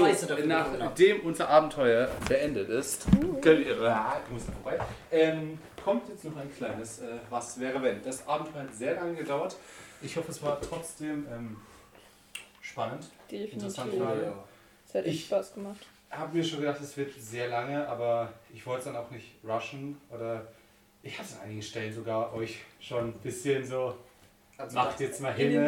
So, nachdem unser Abenteuer beendet ist, könnt ihr, ah, ich muss da vorbei, ähm, kommt jetzt noch ein kleines äh, Was wäre wenn. Das Abenteuer hat sehr lange gedauert. Ich hoffe, es war trotzdem ähm, spannend. Interessant Definitiv. Ja. Es hat echt Ich- Spaß gemacht. habe mir schon gedacht, es wird sehr lange, aber ich wollte es dann auch nicht rushen. Oder ich hatte an einigen Stellen sogar euch schon ein bisschen so, Also, macht jetzt mal hin.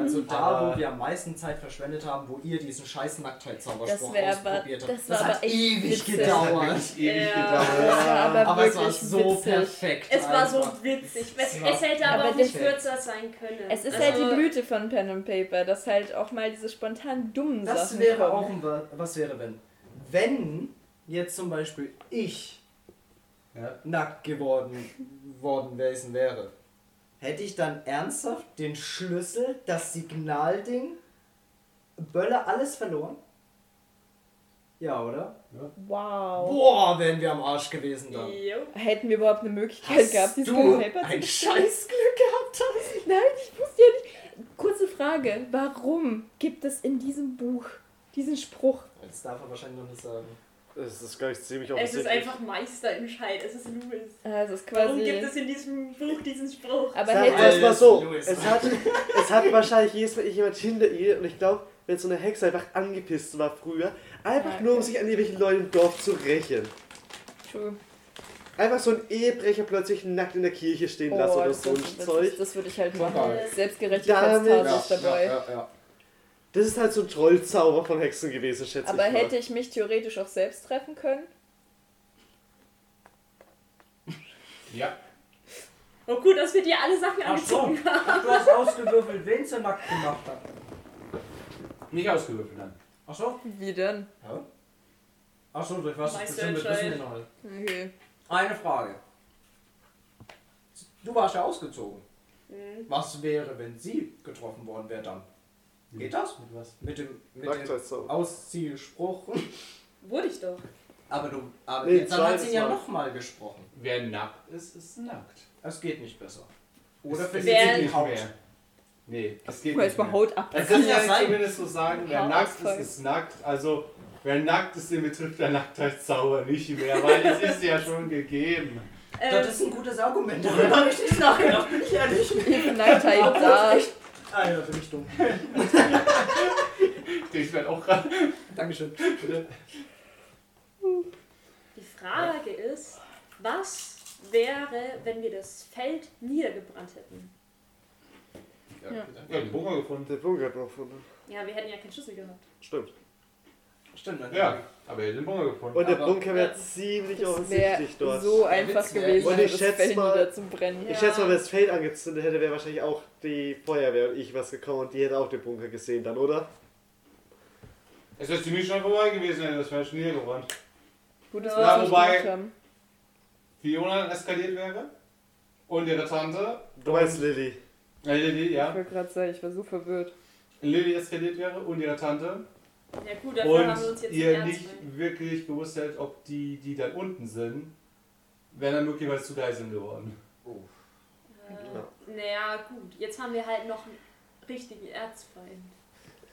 also da, wo wir am meisten Zeit verschwendet haben, wo ihr diesen scheiß Nacktheitszauberspruch Das ausprobiert habt. das war hat ewig witzig. Das hat gedauert. ewig Ja. gedauert. Das war aber, Aber es war so witzig. perfekt. Es war so witzig. Es, Es hätte Aber aber auch nicht das- kürzer sein können. Es ist Also, halt die Blüte von Pen and Paper, dass halt auch mal diese spontan dummen Das Sachen wäre kommen. auch ein Wa- Was wäre wenn? Wenn jetzt zum Beispiel ich Ja. nackt geworden worden gewesen wäre, hätte ich dann ernsthaft den Schlüssel, das Signalding, Böller, alles verloren? Ja, oder? Wow. Boah, wären wir am Arsch gewesen dann. Jo. Hätten wir überhaupt eine Möglichkeit gehabt, dieses du Paper zu ein? Scheißglück gehabt hast? Nein, ich wusste ja nicht. Kurze Frage, warum gibt es in diesem Buch diesen Spruch? Das darf er wahrscheinlich noch nicht sagen. Das ist gar nicht ziemlich Es ist offensichtlich. einfach Meisterentscheid. Es ist Louis. Ah, Es ist Warum quasi. gibt es in diesem Buch diesen Spruch? aber Sag hätte erst mal so, es hat, es hat wahrscheinlich jedes Mal jemand hinter ihr und ich glaube, wenn so eine Hexe einfach angepisst war früher, einfach Ja, nur um okay. sich an irgendwelchen Leuten im Dorf zu rächen. True. Einfach so ein Ehebrecher plötzlich nackt in der Kirche stehen lassen oder Oh, so ein das, Zeug. das, das würde ich halt machen. Geil. Selbstgerechtigkeitsphase ist dabei. Ja, ja, ja. Das ist halt so ein Trollzauber von Hexen gewesen, schätze Aber ich mal. hätte ich mich theoretisch auch selbst treffen können? Ja. Oh gut, dass wir dir alle Sachen Ach so, angezogen haben. du hast ausgewürfelt, wen sie nackt gemacht hat. Nicht ausgewürfelt, nein. Ach so? Wie denn? Ja. Ach so, durch was Weißt ist du bestimmt mit Entscheid? Wisseninhalt. Okay. Eine Frage. Du warst ja ausgezogen. Mhm. Was wäre, wenn sie getroffen worden wäre dann? Geht das? Mit was? Mit dem, mit dem. Ausziehspruch? Wurde ich doch. Aber du, aber Nee, jetzt dann hat sie ja Mal. nochmal gesprochen. Wer nackt ist, ist nackt. Es geht nicht besser. Oder Es- es sie geht die nicht Haut? mehr. Nee, es geht Guck mal, nicht jetzt mal mehr. Haut ab. Das kann ja sein. zumindest so sagen, wer Haut nackt ist, ist nackt. Also, wer nackt ist, den betrifft der Nacktheitszauber nicht mehr, weil es ist ja schon gegeben. Ähm, Das ist ein gutes Argument. Darüber habe ich nicht nachgedacht, bin ich ehrlich. Nacktheit da. Ah ja, bin ich dumm. Ich werde auch gerade. Dankeschön. die Frage ist, was wäre, wenn wir das Feld niedergebrannt hätten? Ja. Ja, den Bunker gefunden. Der Bunker gefunden. Ja, wir hätten ja keinen Schlüssel gehabt. Stimmt. Stimmt, dann Ja, aber er hat den Bunker gefunden. Und der Aber- Bunker wäre Ja. ziemlich Das offensichtlich wäre dort. so einfach wär- gewesen, Und ich das schätze Feld mal- niederzubrennen. Ich Ja. schätze mal, wenn das Feld angezündet hätte, wäre wahrscheinlich auch die Feuerwehr und ich was gekommen und die hätte auch den Bunker gesehen dann, oder? Es wäre ziemlich schnell vorbei gewesen, wenn das wäre schon hier gerannt. Gut, dass wir nicht haben. Fiona dann eskaliert wäre. Und ihre Tante. Du meinst Lilly. Äh, Lilly, Ich ja. wollte gerade sagen, ich war so verwirrt. Lilly eskaliert wäre und ihre Tante. Ja gut, dafür haben wir Und uns jetzt ihr nicht genommen. wirklich gewusst hättet, ob die, die dann unten sind, wären dann möglicherweise zu Geiseln geworden. Äh, naja, gut. Jetzt haben wir halt noch einen richtigen Erzfeind.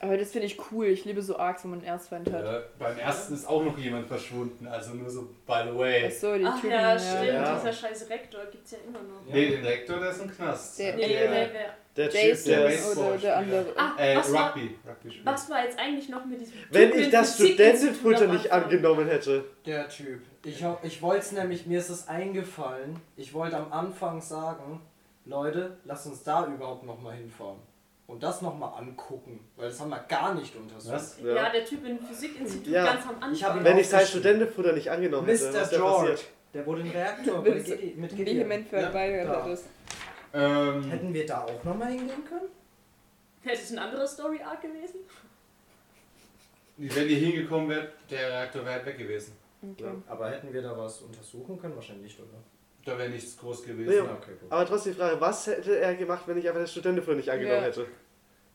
Aber das finde ich cool. Ich liebe so arg, wenn man einen Erzfeind hat. Äh, beim ersten ist auch noch jemand verschwunden, also nur so by the way. Achso, die Ach Typen. ja, stimmt. Ja. Dieser scheiß Rektor gibt's ja immer noch. Nee, den Rektor, der ist im Knast. Der- Nee, der, der, der, Der Typ, Jason der oder der andere. Ah, äh, was, war, Rugby. Rugby spielt. was war jetzt eigentlich noch mit diesem Wenn Typen ich das Studentenfutter nicht angenommen hätte. Der Typ. Ich, ich wollte es nämlich, mir ist es eingefallen, ich wollte am Anfang sagen, Leute, lasst uns da überhaupt nochmal hinfahren. Und das nochmal angucken, weil das haben wir gar nicht untersucht. Was? Ja. Ja. der Typ im Physikinstitut Ja. ganz am Anfang. Ich Wenn ich sein. Studentenfutter nicht angenommen hätte, Mr. wäre George, passiert? der wurde im Reaktor mit Gideon. Vehement verweigert da. hättest. Ähm, Hätten wir da auch nochmal hingehen können? Hätte es ein anderer Story-Arc gewesen? wenn ihr hingekommen wärt, der Reaktor wäre halt weg gewesen. Okay. Ja. Aber hätten wir da was untersuchen können? Wahrscheinlich nicht, oder? Da wäre nichts groß gewesen. Nee, okay, gut. Aber trotzdem die Frage, was hätte er gemacht, wenn ich einfach das Studentenfutter nicht angenommen Ja. hätte?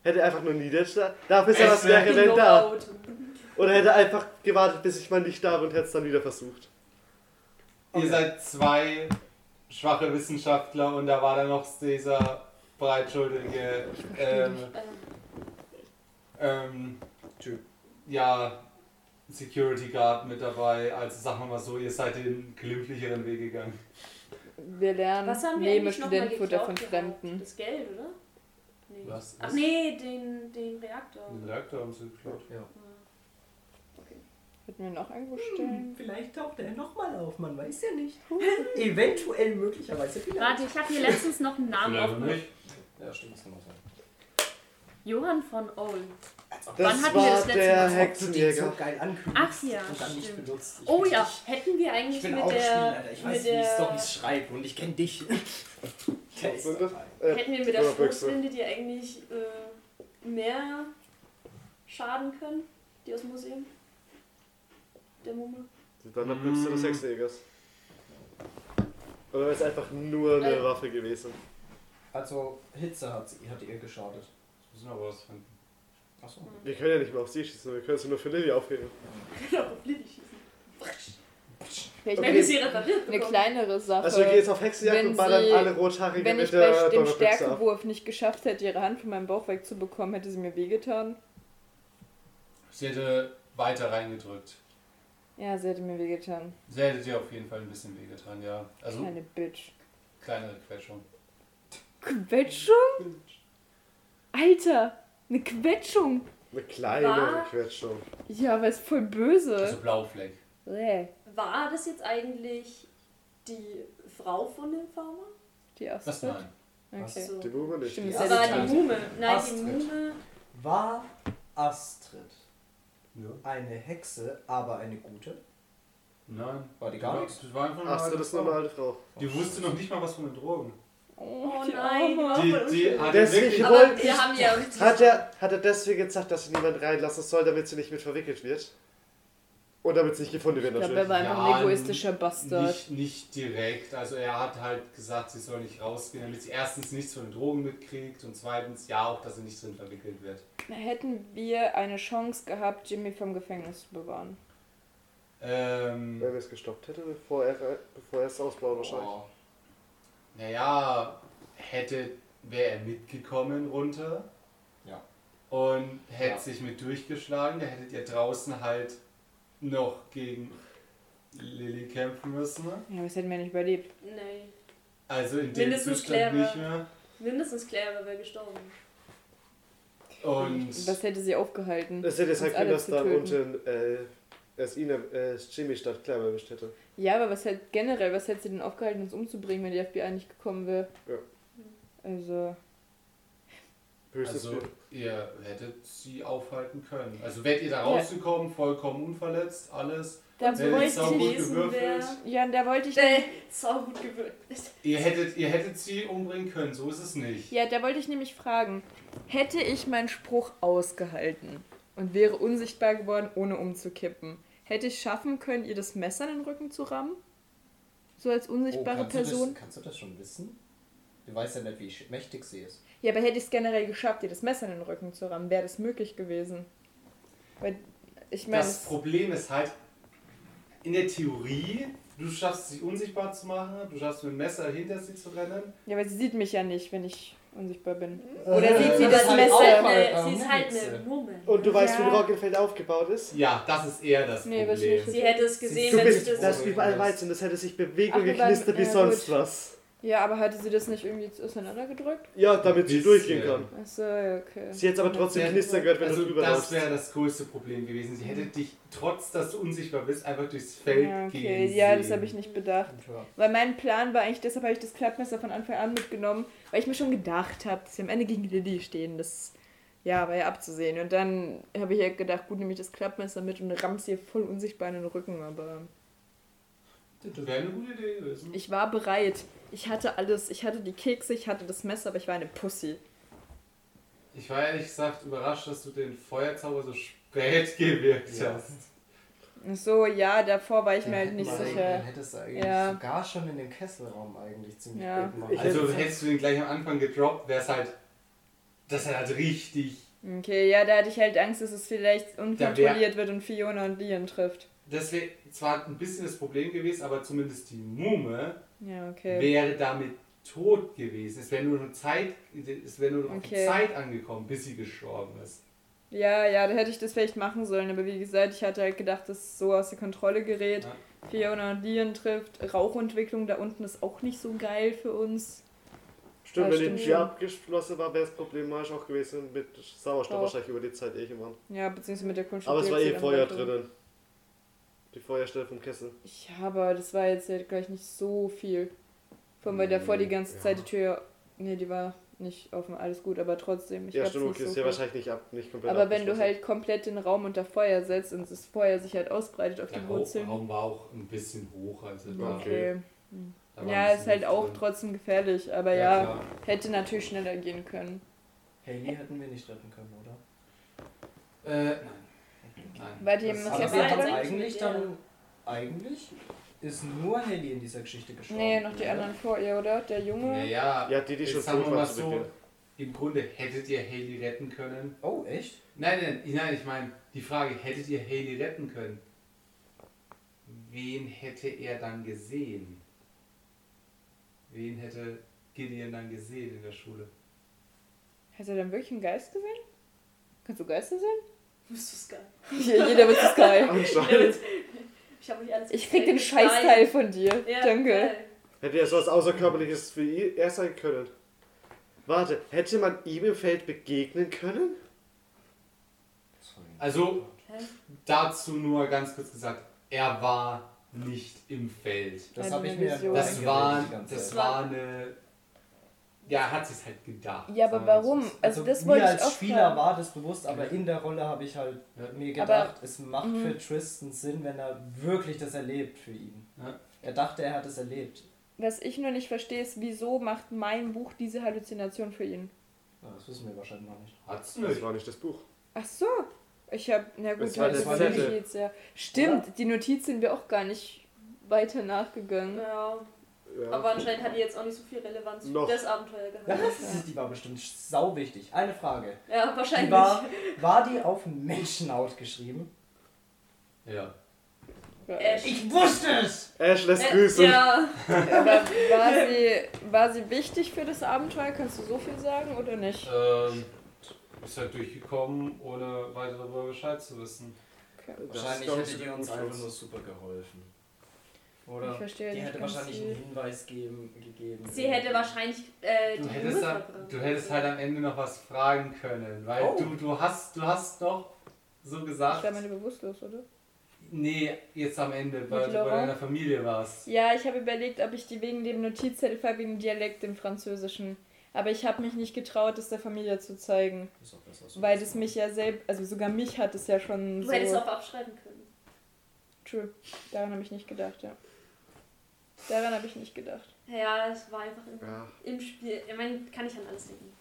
Hätte er einfach nur niedergeschlagen? Dafür ist ja Es was wär- wäre, wenn da. Out. Oder hätte er einfach gewartet, bis ich mal nicht da bin und hätte es dann wieder versucht. Ihr seid zwei schwache Wissenschaftler und da war dann noch dieser breitschulterige ähm, Ähm, ähm, Typ. ja, Security Guard mit dabei. Also sagen wir mal so, ihr seid den glimpflicheren Weg gegangen. Wir lernen, Was haben wir nehme Studentenfutter von? Fremden. Das Geld, oder? Nee. Was? Ach nee, den, den Reaktor. Den Reaktor haben sie geklaut. Ja. Hätten wir noch irgendwo stellen? Vielleicht taucht er nochmal auf, man weiß ja nicht. Eventuell, möglicherweise vielleicht. Warte, ich habe hier letztens noch einen Namen nicht. Ja, stimmt, das kann auch sein. Johann von Ohl. Das Wann hatten wir war das letzte der Mal? Den so Hexenjäger. geil Ach ja, und dann nicht stimmt. benutzt. Ich Oh ja, hätten wir eigentlich Ich bin mit auch der. Ich weiß, mit wie der Storys schreibt und ich kenne dich. Der. Äh, hätten wir mit der. Stoßwinde die eigentlich äh, mehr schaden können, die aus dem Museum? Der Mumme? Die Donnerbüchse des Hexenjägers. Oder ist einfach nur eine Äh. Waffe gewesen? Also, Hitze hat, sie- hat ihr geschadet. Das müssen wir aber rausfinden. Achso. Wir können ja nicht mehr auf sie schießen, wir können sie nur für Lilly aufheben. Genau, auf Lilly schießen. Vielleicht Wenn Okay. wir sie repariert eine kleinere Sache. Also wir gehen jetzt auf Hexenjagd wenn und ballern sie- alle Rothaarige Wenn mit ich bei der dem. Stärkewurf nicht geschafft hätte, ihre Hand von meinem Bauch wegzubekommen, hätte sie mir wehgetan. Sie hätte weiter reingedrückt. Ja, sie hätte mir wehgetan. Sie hätte dir auf jeden Fall ein bisschen wehgetan, ja. Also Kleine Bitch. kleinere Quetschung. Quetschung? Alter, eine Quetschung. Eine kleine War- Quetschung. Ja, aber ist voll böse. Also Blaufleck. Bäh. War das jetzt eigentlich die Frau von dem Farmer? Die Was Astrid. nein? Okay. So. Die Mumme nicht. Stimmt, Die das ist Aber die die Mume, nein, Astrid. die Mume. War Astrid Ja. eine Hexe, aber eine gute? Nein. War die gar nichts? Das war einfach eine Astrid ist eine Frau. alte Frau. Die wusste noch nicht mal was von den Drogen. Oh, Oh nein. Die, die hat Deswegen wollte wir ich- ja Hat er, hat er deswegen gesagt, dass sie niemand reinlassen soll, damit sie nicht mit verwickelt wird? Und damit sie nicht gefunden wird Ich glaube, er natürlich. war einfach ein egoistischer Bastard. nicht, nicht direkt. Also er hat halt gesagt, sie soll nicht rausgehen, damit sie erstens nichts von den Drogen mitkriegt und zweitens ja auch, dass sie nicht drin verwickelt wird. Hätten wir eine Chance gehabt, Jimmy vom Gefängnis zu bewahren. Ähm, Wenn er es gestoppt hätte, bevor er, bevor er es ausbaut wahrscheinlich. boah. Naja, hätte, wäre er mitgekommen runter. Ja. Und hätte Ja. sich mit durchgeschlagen, da hättet ihr draußen halt noch gegen Lilly kämpfen müssen. ne? Ja, aber das hätten wir nicht überlebt. Nee. Also in dem Mindestens Zustand Claire nicht mehr. Mindestens Claire wäre gestorben. Und Was hätte sie aufgehalten? Es hätte sein alle können, dass töten? unten äh, es ihn, äh, Jimmy statt Claire erwischt hätte. Ja, aber was hätte generell, was hätte sie denn aufgehalten, uns umzubringen, wenn die FBI nicht gekommen wäre? Ja. Also, also ihr hättet sie aufhalten können. Also wärt ihr da Ja. rausgekommen, vollkommen unverletzt, alles. da Hättet wollte saugut ich. gewesen gewürfelt. Ja, da wollte ich. Äh, sau gut gewürzt. Ihr hättet, ihr hättet sie umbringen können, so ist es nicht. Ja, da wollte ich nämlich fragen, hätte ich meinen Spruch ausgehalten und wäre unsichtbar geworden, ohne umzukippen, hätte ich schaffen können, ihr das Messer in den Rücken zu rammen? So als unsichtbare Oh, kannst Person? Du das, kannst du das schon wissen? Du weißt ja nicht, wie mächtig sie ist. Ja, aber hätte ich es generell geschafft, ihr das Messer in den Rücken zu rammen, wäre das möglich gewesen. Weil, ich meine, Das Problem ist halt, in der Theorie, du schaffst sie unsichtbar zu machen, du schaffst mit dem Messer hinter sie zu rennen. ja, weil sie sieht mich ja nicht, wenn ich unsichtbar bin. Äh, Oder sieht sie das das halt Messer? mal, Eine, äh, sie ist halt eine Mumme. Und du weißt, Ja. wie Roggenfeld aufgebaut ist? Ja, das ist eher das Nee, Problem. ich- Sie hätte es gesehen, Du wenn bist sie das. das überall weiß und das hätte sich bewegt und geknistert wie ja, sonst was. Ja, aber hatte sie das nicht irgendwie auseinandergedrückt? Ja, damit sie durchgehen kann. Achso, ja, okay. Sie hätte aber trotzdem Ja, knistern gehört, wenn also du drüber das wäre das größte Problem gewesen. Sie hätte dich, trotz dass du unsichtbar bist, einfach durchs Feld Ja, okay. gehen Ja, das habe ich nicht bedacht. Ja. Weil mein Plan war eigentlich, deshalb habe ich das Klappmesser von Anfang an mitgenommen, weil ich mir schon gedacht habe, dass wir am Ende gegen Lilly stehen. Das ja, war ja abzusehen. Und dann habe ich ja gedacht, gut, nehme ich das Klappmesser mit und ramm's ihr voll unsichtbar in den Rücken. Aber Wäre eine gute Idee gewesen. ich war bereit. Ich hatte alles. Ich hatte die Kekse, ich hatte das Messer, aber ich war eine Pussy. Ich war ehrlich gesagt überrascht, dass du den Feuerzauber so spät gewirkt Ja. hast. So, ja, davor war ich mir Den halt hätten nicht sicher. Den hättest du eigentlich Ja. sogar schon in den Kesselraum eigentlich ziemlich Ja. gut. Ich Also hätte- hättest du den gleich am Anfang gedroppt, wäre es halt. Das wäre halt richtig. Okay, ja, da hatte ich halt Angst, dass es vielleicht unkontrolliert wird und Fiona und Lian trifft. Das wäre zwar ein bisschen das Problem gewesen, aber zumindest die Mumme Ja, okay. wäre damit tot gewesen. Es wäre nur noch Zeit, es wäre nur noch auf die Okay. Zeit angekommen, bis sie gestorben ist. Ja, ja, da hätte ich das vielleicht machen sollen, aber wie gesagt, ich hatte halt gedacht, dass es so aus der Kontrolle gerät. Ja. Fiona und Leon trifft. Rauchentwicklung da unten ist auch nicht so geil für uns. Stimmt, wenn stimmt die. Tür abgeschlossen war, wäre es problematisch auch gewesen mit Sauerstoff wahrscheinlich über die Zeit eh irgendwann. Ja, beziehungsweise mit der Kunststoff. Aber es war eh Feuer drinnen. Die Feuerstelle vom Kessel. Ja, aber das war jetzt halt gleich nicht so viel. Vor allem, weil davor die ganze Ja. Zeit die Tür. Nee, die war nicht offen, alles gut, aber trotzdem. Ich ja, stimmt, nicht okay, so ist ja wahrscheinlich nicht, ab, nicht komplett Aber wenn du halt komplett den Raum unter Feuer setzt und das Feuer sich halt ausbreitet auf Der die Wurzeln. Raum war auch ein bisschen hoch. Also Okay. da war Ja, ist halt auch drin. trotzdem gefährlich, aber ja, klar. hätte natürlich schneller gehen können. Haley hätten wir nicht retten können, oder? Äh, nein. Nein. Weil die im Das- Aber wir haben eigentlich dann. Eigentlich ist nur Haley in dieser Geschichte gestorben. Nee, noch die anderen vor ihr, oder? Der Junge. Naja, Ja, die, die jetzt schon sagen wir mal so, im Grunde hättet ihr Haley retten können. Oh, echt? Nein, nein, nein, ich meine, die Frage, hättet ihr Haley retten können? Wen hätte er dann gesehen? Wen hätte Gideon dann gesehen in der Schule? Hat er dann wirklich einen Geist gesehen? Kannst du Geister sehen? Das ist geil. Ja, jeder wird Sky. Anscheinend. Ich alles Ich krieg den. Scheißteil von dir. Ja, Danke. geil. Hätte ja sowas Außerkörperliches für ihn, er sein können. Warte, hätte man ihm im Feld begegnen können? Also, Hä? dazu nur ganz kurz gesagt, er war nicht im Feld. Das habe ich mir. Das war, das war eine. Ja, er hat sich halt gedacht. Ja, aber warum? so. Also, das mir wollte ich als Spieler fragen. war das bewusst, aber in der Rolle habe ich halt Ja. mir Aber- gedacht, es macht Mhm. für Tristan Sinn, wenn er wirklich das erlebt für ihn. Ja. Er dachte, er hat es erlebt. Was ich nur nicht verstehe, ist, wieso macht mein Buch diese Halluzination für ihn? Ja, das wissen wir wahrscheinlich noch nicht. Hat's Das nicht. war nicht das Buch. Ach so. Ich hab, na gut, Das war das das Zettel. Notiz, ja. Stimmt, die Notiz sind wir auch gar nicht weiter nachgegangen. Ja, Ja. aber anscheinend hat die jetzt auch nicht so viel Relevanz für das Abenteuer gehabt. Was? Die war bestimmt sau wichtig. Eine Frage. Ja, Die wahrscheinlich. war, war die auf Menschenhaut geschrieben? Ja. Äh, Ich wusste es! Ash lässt Äh, grüßen. Ja, Aber war sie, war sie wichtig für das Abenteuer? Kannst du so viel sagen oder nicht? Ähm, ist halt durchgekommen, ohne weiter darüber Bescheid zu wissen. Okay. Wahrscheinlich hätte die uns einfach nur super geholfen. Ich Oder? verstehe Die nicht hätte wahrscheinlich viel. einen Hinweis geben, gegeben. sie hätte wahrscheinlich äh, Du die hättest, dann, verbrannt. du hättest halt am Ende noch was fragen können, weil Oh. du, du hast du hast doch so Ich gesagt, war meine bewusstlos, oder? nee, jetzt am Ende, weil du bei deiner Familie warst. Ja, ich habe überlegt, ob ich die wegen dem Notizzettel wegen dem Dialekt im Französischen. Aber ich habe mich nicht getraut, das der Familie zu zeigen. Ist auch besser so. Weil das mich ja selbst, also sogar mich hat es ja schon Du so... hättest auch abschreiben können. True. Daran habe ich nicht gedacht, ja. Daran habe ich nicht gedacht. Ja, es war einfach im, Ja. im Spiel. Ich meine, kann ich an alles denken.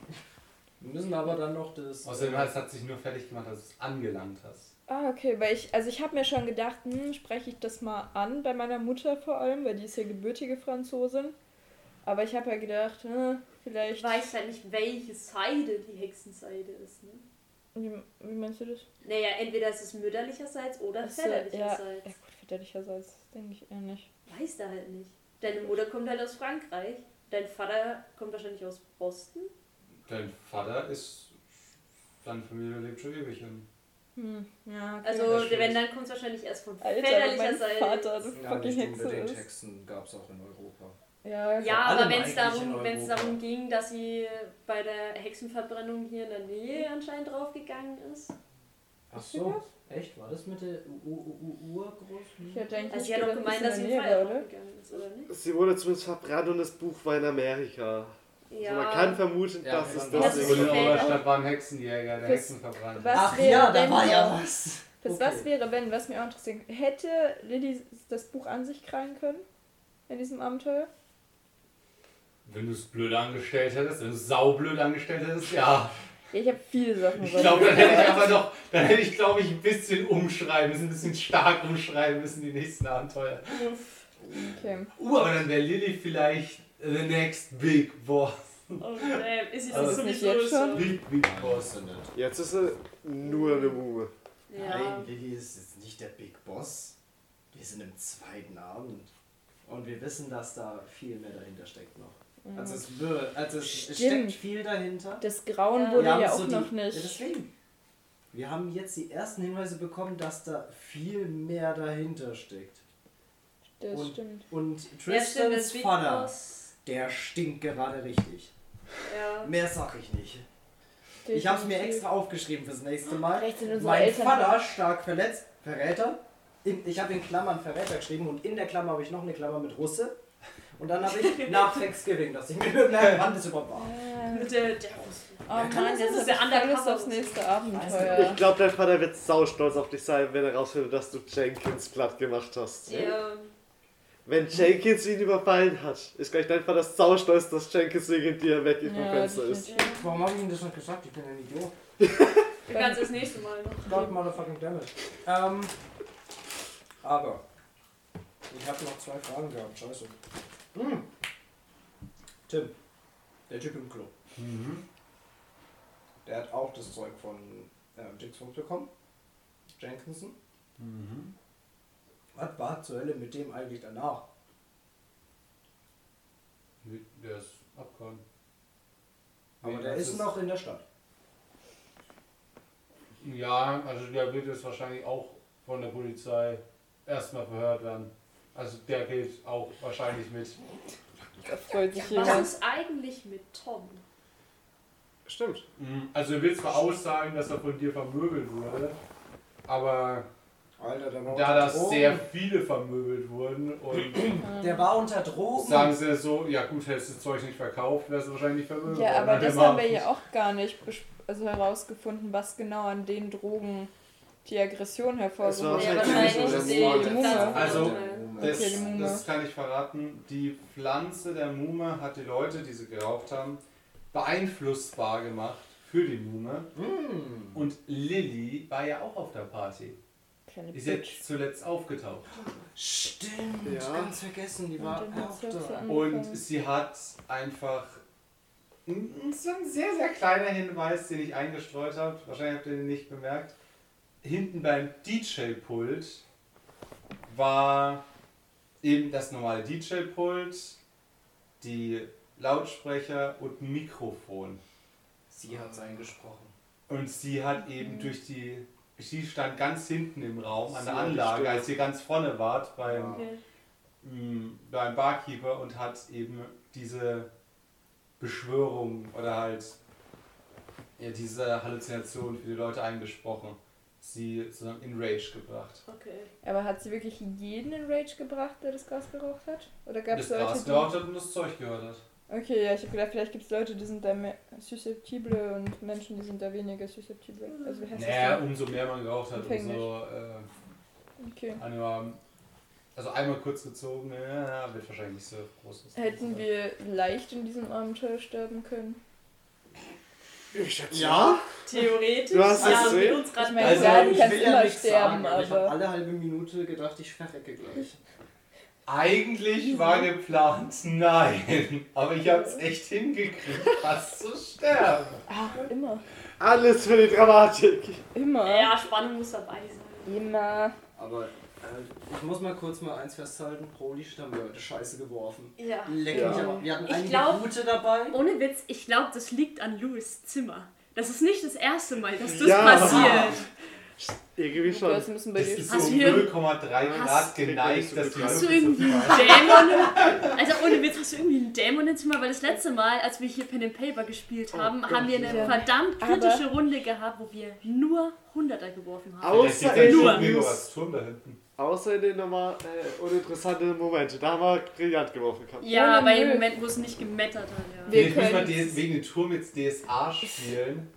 Wir müssen aber dann noch das. Außerdem hat es sich nur fertig gemacht, als du es angelangt hast. Ah, okay, weil ich, also ich habe mir schon gedacht, hm, spreche ich das mal an, bei meiner Mutter vor allem, weil die ist ja gebürtige Franzosin. Aber ich habe ja gedacht, hm, Ich vielleicht... weiß halt nicht, welche Seite die Hexenseite ist. Ne? Wie, wie meinst du das? Naja, entweder ist es mütterlicherseits oder so, ja, ja väterlicherseits. gut, väterlicherseits denke ich eher nicht. Weiß da halt nicht. Deine Mutter kommt halt aus Frankreich. Dein Vater kommt wahrscheinlich aus Boston. Dein Vater ist. Deine Familie lebt schon ewig in. Hm, ja, okay. Also, das wenn, dann kommt es wahrscheinlich erst von Alter, väterlicher Seite. Vater, du Ja, fucking Hexe ist. Hexen gab es auch in Europa. Ja, Ja, aber wenn es darum, darum ging, dass sie bei der Hexenverbrennung hier in der Nähe anscheinend draufgegangen ist. Ach so, echt? War das mit der Urgroßmutter? Ich hätte eigentlich Also, nicht sie hat auch gemeint, dass sie in der oder? draufgegangen ist, oder nicht? Sie wurde zumindest verbrannt und das Buch war in Amerika. Ja. Also man kann vermuten, Ja, dass es Das das ist in Feld eurer auch. Stadt waren Hexenjäger, der Hexen verbrannt. Was Ach wäre, ja, da wenn war ja was. Das Okay. was wäre, wenn, was mich auch interessiert, hätte Lilly das Buch an sich krallen können? In diesem Abenteuer? Wenn du es blöd angestellt hättest, wenn du es saublöd angestellt hättest, ja. Ja, ich habe viele Sachen Ich glaube, dann hätte ich aber noch, dann hätte ich, glaube ich, ein bisschen umschreiben müssen, ein bisschen stark umschreiben müssen, die nächsten Abenteuer. Okay. Uh, aber dann wäre Lilly vielleicht the next big boss. Oh, damn. Ist sie Also das nicht sowieso jetzt schon? Big, big Boss. Jetzt ist sie nur eine Mume. Ja. Nein, Lilly ist jetzt nicht der Big Boss. Wir sind im zweiten Abend. Und wir wissen, dass da viel mehr dahinter steckt noch. Also es, wird, also es, steckt viel dahinter. Das Grauen Ja. wurde ja so auch die- noch Ja, nicht. deswegen. Wir haben jetzt die ersten Hinweise bekommen, dass da viel mehr dahinter steckt. Das Und- stimmt. Und Ja, Tristans sieht Vater, der stinkt gerade richtig. Ja. Mehr sag ich nicht. Ich habe es mir Definitiv. extra aufgeschrieben fürs nächste Mal. Mein Eltern. Vater stark verletzt, Verräter. In, ich habe in Klammern Verräter geschrieben und in der Klammer habe ich noch eine Klammer mit Russe. Und dann habe ich nach Thanksgiving, dass ich mir merke, wann das überhaupt war. Mit der, der Oh Mann, das jetzt ist dass der der Lust Undercover aufs ist? nächste Abenteuer. Ich glaube, dein Vater wird saustolz auf dich sein, wenn er rausfindet, dass du Jenkins platt gemacht hast. Ja. Wenn Jenkins ihn überfallen hat, ist gleich dein Vater saustolz, dass Jenkins wegen dir weg vom Ja, Fenster ist. definitiv. Warum habe ich ihm das nicht gesagt? Ich bin ein Idiot. Wir können es das nächste Mal God noch. motherfucking damn it. Ähm, aber, ich habe noch zwei Fragen gehabt, scheiße. Hm. Tim, der Typ im Klo, Mhm. der hat auch das Zeug von ähm, Dixon bekommen. Jenkinson. Mhm. Was war zur Hölle mit dem eigentlich danach? Der ist abgehauen. Aber der ist noch in der Stadt. Ja, also der wird jetzt wahrscheinlich auch von der Polizei erstmal verhört werden. Also der geht auch wahrscheinlich mit. Da freut sich Was jemand. ist eigentlich mit Tom? Stimmt. Mhm. Also er will zwar aussagen, dass er von dir vermöbelt wurde, aber Alter, der war da das Drogen. sehr viele vermöbelt wurden und Der war unter Drogen. sagen sie so, ja gut, hättest du das Zeug nicht verkauft, wärst du wahrscheinlich nicht vermöbelt. Ja, worden. aber das haben wir ja auch gar nicht also herausgefunden, was genau an den Drogen die Aggression hervorgerufen Ja, wahrscheinlich die. Mumme. Also, Das, Okay, die das kann ich verraten. Die Pflanze der Mume hat die Leute, die sie geraucht haben, beeinflussbar gemacht für die Mume. Mm. Und Lilly war ja auch auf der Party. Kleine Ist Bitch. jetzt zuletzt aufgetaucht. Stimmt, Ja. ganz vergessen, die war auch da. Und sie hat einfach ein- so ein sehr, sehr kleiner Hinweis, den ich eingestreut habe. Wahrscheinlich habt ihr den nicht bemerkt. Hinten beim DJ-Pult war eben das normale DJ-Pult, die Lautsprecher und ein Mikrofon. Sie hat's eingesprochen. Und sie hat eben durch die. Sie stand ganz hinten im Raum an der hat Anlage, als ihr ganz vorne wart beim, Okay. mh, beim Barkeeper und hat eben diese Beschwörung oder halt ja, diese Halluzination für die Leute eingesprochen. Sie sozusagen in Rage gebracht. Okay. Aber hat sie wirklich jeden in Rage gebracht, der das Gras geraucht hat? Oder gab Das es Leute, Gras die... geraucht hat und das Zeug gehört hat. Okay, ja, ich habe gedacht, vielleicht gibt es Leute, die sind da mehr susceptible und Menschen, die sind da weniger susceptible. Also wie heißt Naja, das umso mehr man geraucht hat, Empfänglich. umso äh? Okay. einmal, also einmal kurz gezogen, ja, wird wahrscheinlich nicht so groß. Hätten wir leicht in diesem Abenteuer sterben können? Ich schätze Ja? Theoretisch. Du hast es ja, gesehen? mit uns Ich gerade meine, Also, du ich kannst will ja nichts sterben, sagen, aber ich habe alle halbe Minute gedacht, ich verrecke gleich. Eigentlich war geplant, nein. Aber ich hab's echt hingekriegt, fast zu sterben. Ach, immer. Alles für die Dramatik. Immer. Ja, Spannung muss dabei sein. Immer. Aber ich muss mal kurz mal eins festhalten. Holy shit, haben wir heute Scheiße geworfen. Ja. Leck Ja. mich aber. Wir hatten Ich einige glaub- gute dabei. Ohne Witz, ich glaube, das liegt an Louis Zimmer. Das ist nicht das erste Mal, dass das Ja. passiert. Irgendwie schon. Das ist so du hier- 0,3 Grad Hast- geneigt, dass die Hast du irgendwie einen Dämon? Also ohne Witz, hast du irgendwie einen Dämon im Zimmer? Weil das letzte Mal, als wir hier Pen and Paper gespielt haben, Gott, haben wir eine ja. verdammt Aber- kritische Runde gehabt, wo wir nur Hunderter geworfen haben. Außer Nur. Turm da hinten. Außer in den normal äh, uninteressanten Momente. Da haben wir brillant geworfen. Ja, bei dem. Moment, wo es nicht gemettert hat, ja. Wir müssen wir können- DS wegen dem Turm jetzt DSA spielen.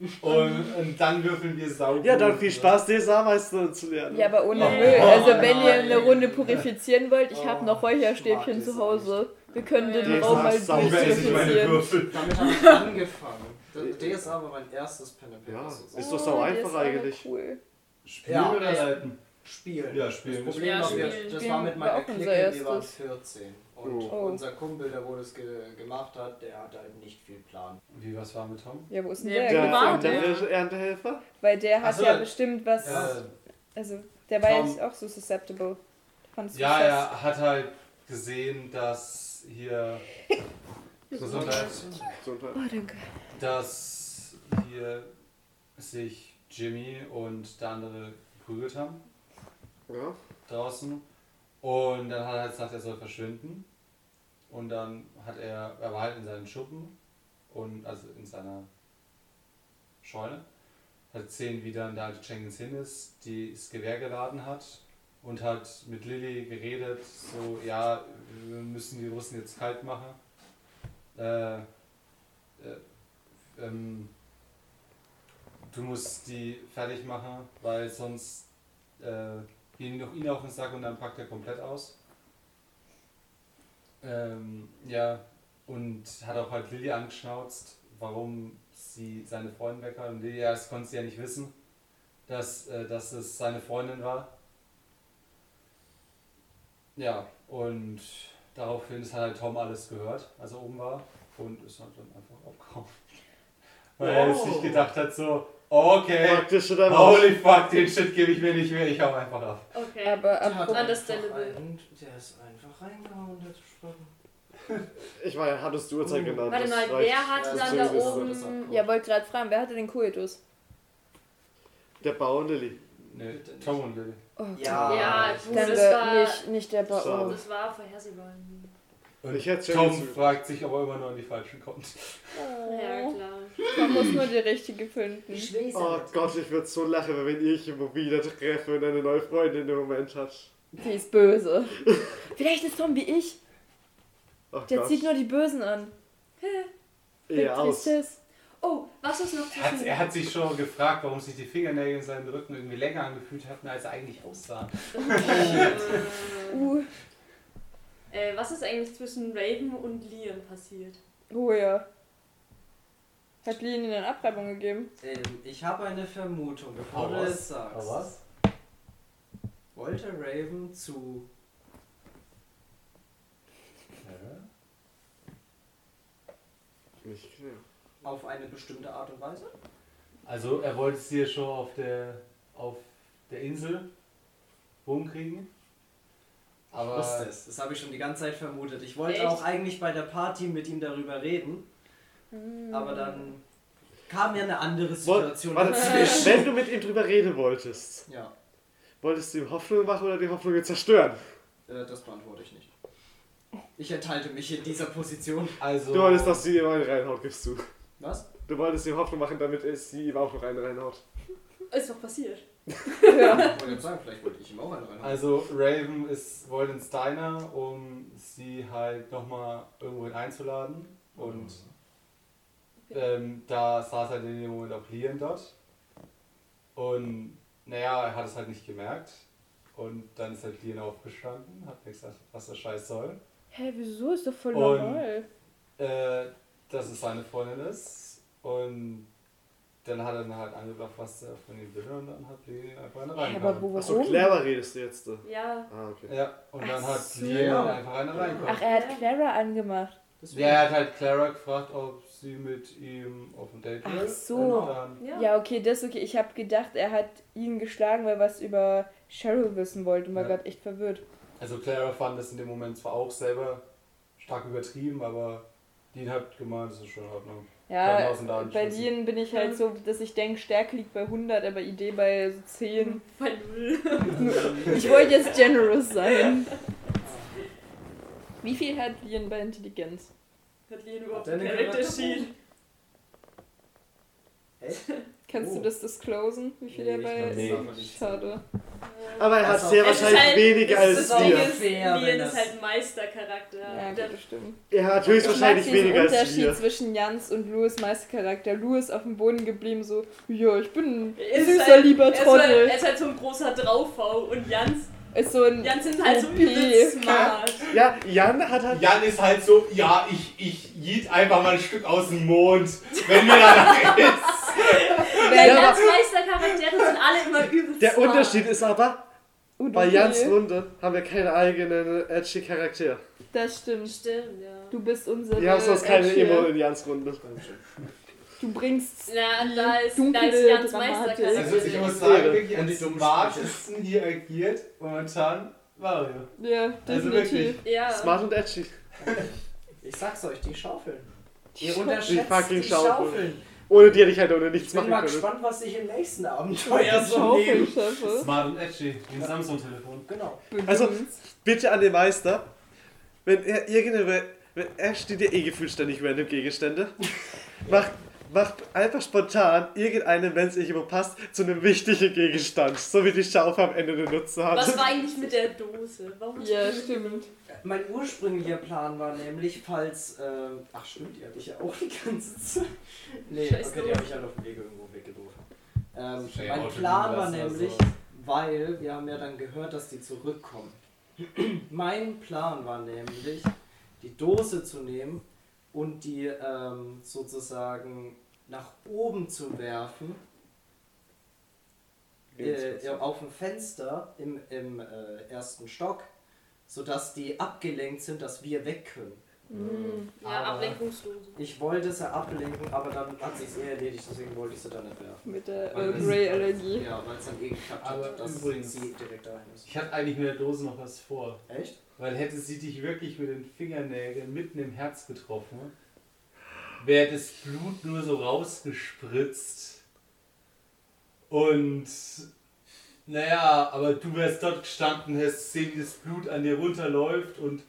Und, und dann würfeln wir sauber. Ja, dann viel Spaß, DSA-Meister zu lernen. Ja, aber ohne Oh. Müll. Also wenn ihr nein. eine Runde purifizieren wollt, ich habe Oh, noch Räucherstäbchen zu Hause. Wir können den Ja. Raum mal Das sauber Lieber esse ich meine durchpurifizieren. Würfel. Damit habe ich angefangen. DSA war mein erstes Pen and Paper. Ja, ist doch sau einfach Oh, aber eigentlich. Cool. Spielen Ja. oder leiten? Spielen. Ja, spielen. Das Problem Ja, war, das Spielen war mit meiner Clique, wir waren erstes. 14. Und Oh. Oh. unser Kumpel, der wo das ge gemacht hat, der hat halt nicht viel Plan. Wie, was war mit Tom? Ja, wo ist denn der? Der Privat, andere Erntehelfer? Weil der hat so. ja bestimmt was. Ja, Also, der war Tom. jetzt auch so susceptible. Fandst du ja, er hat halt gesehen, dass hier. Gesundheit. Gesundheit. Oh, danke. dass hier sich Jimmy und der andere geprügelt haben Ja. draußen. Und dann hat er halt gesagt, er soll verschwinden. Und dann hat er, er war halt in seinem Schuppen und also in seiner Scheune. Hat gesehen, wie dann der alte Jenkins hin ist, die das Gewehr geladen hat und hat mit Lilly geredet, so, ja, wir müssen die Russen jetzt kalt machen. Äh, äh, ähm, du musst die fertig machen, weil sonst äh, gehen noch ihn auf den Sack und dann packt er komplett aus. Ähm, ja, und hat auch halt Lilly angeschnauzt, warum sie seine Freundin weg hat. Und Lilly, ja, das konnte sie ja nicht wissen, dass, äh, dass es seine Freundin war. Ja, und daraufhin ist halt Tom alles gehört, als er oben war, und ist halt dann einfach abgehauen. Weil er jetzt nicht gedacht hat, so, okay, Praktisch schon dann holy fuck, den Shit gebe ich mir nicht mehr, ich hau einfach ab. Okay. Aber Der hat apropos, Understandable. einfach ein- Der ist einfach reingehauen, der gesprochen. Ich meine, hattest du Uhrzeit genannt. Warte das mal, wer hat Ja, dann da oben. ja, wollte gerade fragen, wer hatte den Koitus? Der Bauer und Lilly. Nee, Tom und Lily. Oh, Ja. Ja, Dann das war, nicht, nicht der. Bauer. das war vorhersehbar. Und Ich hätte Tom schon- fragt sich, ob er immer nur an die Falschen kommt. Ja, klar. Man muss nur die richtige finden. Oh nicht. Gott, ich würde so lachen, wenn ich immer wieder treffe und eine neue Freundin im Moment hat. Die ist böse. Vielleicht ist Tom wie ich. Oh Der Gott. zieht nur die Bösen an. eher aus. Oh, was ist noch Er hat, zwischen. er hat sich schon gefragt, warum sich die Fingernägel in seinem Rücken irgendwie länger angefühlt hatten, als er eigentlich aussah. Äh, Uh, äh, was ist eigentlich zwischen Raven und Liam passiert? oh ja. Hat Lien ihnen eine Abreibung gegeben? Ähm, ich habe eine Vermutung, bevor du es sagst. Hau was? Wollte Raven zu Nicht klar. auf eine bestimmte Art und Weise? Also er wollte es hier schon auf der, auf der Insel rumkriegen. Ich Aber wusste es. Das habe ich schon die ganze Zeit vermutet. Ich wollte Echt? auch eigentlich bei der Party mit ihm darüber reden, aber dann kam ja eine andere Situation Warte, dazwischen. wenn du mit ihm drüber reden wolltest, Ja, wolltest du ihm Hoffnung machen oder die Hoffnung zerstören? äh, das beantworte ich nicht. Ich enthalte mich in dieser Position. also Du wolltest, dass sie ihm eine reinhaut, gibst du. Was? Du wolltest ihm Hoffnung machen, damit es sie ihm auch noch eine reinhaut. Ist doch passiert. Ich wollte jetzt sagen, vielleicht wollte ich ihm auch eine reinhauen. Also Raven ist, wollte ins Diner, um sie halt nochmal irgendwo einzuladen. Und ähm, da saß halt in dem Moment auch Liam dort. Und naja, er hat es halt nicht gemerkt. Und dann ist halt Liam aufgestanden, hat mir gesagt, was der Scheiß soll. Hä, wieso? Ist doch voll Und- normal. Äh, dass es seine Freundin ist. Und dann hat er dann halt angebracht, was er von ihm will. Und dann hat Liam einfach eine reingehauen. aber wo, Achso, clever redest du jetzt. da. Ja. Ah, okay. Ja, und dann Ach hat so. Liam einfach eine reingehauen. Ach, er hat Clara angemacht. Deswegen- Ja, er hat halt Clara gefragt, ob sie mit ihm auf ein Date Ach will. so. Und dann, Ja. Ja, okay, das ist okay. Ich habe gedacht, er hat ihn geschlagen, weil er was über Cheryl wissen wollte und war Ja. gerade echt verwirrt. also Clara fand das in dem Moment zwar auch selber stark übertrieben, aber Dean hat gemeint, das ist schon in Ordnung. Ja, bei. Lien bin ich halt so, dass ich denke, Stärke liegt bei 100, aber Idee bei so 10. Bei Null. Ich wollte jetzt generous sein. Wie viel hat Lien bei Intelligenz? Hat Liam überhaupt er einen eine Character Sheet? Echt? Kannst Oh. du das disclosen? Wie viel Nee, er bei Nee. Schade. Aber er hat Also, sehr wahrscheinlich halt- weniger als ist wir. ist, das- ist halt Meistercharakter. Ja, Der- gut, das stimmt. Er hat höchstwahrscheinlich diesen weniger als Unterschied wir. zwischen Jans und Louis Meistercharakter. Louis auf dem Boden geblieben, so, ja, ich bin ein Er ist süßer, halt- lieber er ist, halt, Trottel. er ist halt so ein großer Draufbau und Jans, Ist so ein Jans ist halt so übelst smart. Ja, Jan hat halt. Jan ist halt so, ja, ich, ich jied einfach mal ein Stück aus dem Mond, wenn mir danach ist. Ja, Ja, Jans Meistercharaktere sind alle immer übelst Der smart. Unterschied ist aber, Und bei okay. Jans Runde haben wir keine eigenen edgy Charakter. Das stimmt. Stimmt, ja. Du bist unsere. Wir haben sonst keine. Emo in Jans Runde. Du bringst. Ja, die da ist, da ist Jans. Meistercharakter. Also ich muss sagen, wirklich Und am die dummen smartesten hier agiert momentan Mario. Ja, Also definitiv. Ja. Smart und edgy. Ich sag's euch, die Schaufeln. Ihr Schau- unterschätzt Die die, Schaufeln. Schaufeln. Ohne die hätte ich halt ohne nichts Ich bin machen mal können. gespannt, was sich im nächsten Abenteuer so schaffe. Smart und edgy, wie ein Samsung-Telefon. Genau. Also- Bitte an den Meister, wenn er irgendeine. Wenn er steht dir eh gefühlt ständig random Gegenstände. Macht, macht einfach spontan irgendeinen, wenn es irgendwo passt, zu einem wichtigen Gegenstand. So wie die Schaufel am Ende den Nutzen hat. Was war eigentlich mit der Dose? Warum Ja, stimmt. Mein ursprünglicher Plan war nämlich, falls. ähm, ach, stimmt, die hatte ich ja auch die ganze Zeit. Nee, Scheiß okay, die habe ich halt auf dem Weg irgendwo weggeworfen. Ähm, mein Plan war nämlich, also. weil wir haben ja dann gehört, dass die zurückkommen. mein Plan war nämlich, die Dose zu nehmen und die ähm, sozusagen nach oben zu werfen äh, auf dem Fenster im, im äh, ersten Stock, sodass die abgelenkt sind, dass wir weg können. Mhm. Ja, Aber- Ablenkungsdose. Ich wollte sie ablenken, aber dann hat sich eh erledigt, deswegen wollte ich sie dann nicht werfen. Mit der Weil Earl das- Grey Allergie. Ja, weil es dann eh geklappt Aber hat, dass übrigens- sie direkt dahin ist. Ich hatte eigentlich mit der Dose noch was vor. Echt? Weil hätte sie dich wirklich mit den Fingernägeln mitten im Herz getroffen, wäre das Blut nur so rausgespritzt. Und naja, aber du wärst dort gestanden, hast gesehen, wie das Blut an dir runterläuft und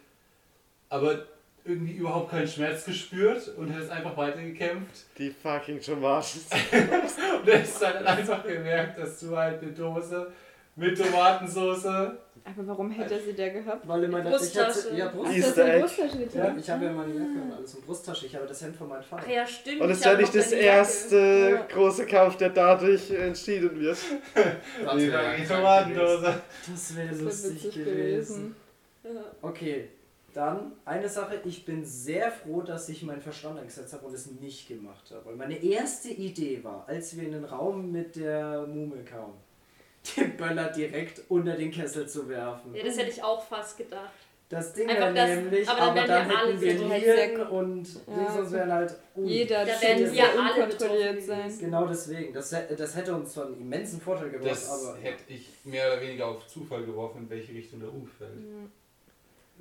aber irgendwie überhaupt keinen Schmerz gespürt und hättest einfach weitergekämpft. Die fucking Tomaten. Und hast dann einfach gemerkt, dass du halt eine Dose mit Tomatensauce Aber warum hätte er sie da gehabt? Weil in meiner Brusttasche. Ich hatte, ja, Ach, Brust, das Easter ist eine Egg. Brusttasche ja, ich habe ja meine Jacke und alles in Brusttasche. Ich habe das Hemd von meinem Vater. Ach ja, stimmt. Und es wäre hab nicht das Jacke. erste Ja. große Kampf, der dadurch entschieden wird. Das die wäre die Tomatendose. Das wäre Das lustig witzig gewesen. gewesen. Ja. Okay, dann eine Sache. Ich bin sehr froh, dass ich meinen Verstand eingesetzt habe und es nicht gemacht habe. Weil meine erste Idee war, als wir in den Raum mit der Mume kamen, den Böller direkt unter den Kessel zu werfen. ja, das hätte ich auch fast gedacht. Das Ding Einfach wäre das- nämlich, aber aber dann dann, wir alle hätten wir sehr- und Ja. Sonst wären halt... ui. Jeder Da werden wir alle sein. Genau deswegen. Das, das hätte uns zwar einen immensen Vorteil gebracht, Das aber... hätte ich mehr oder weniger auf Zufall geworfen, in welche Richtung der umfällt.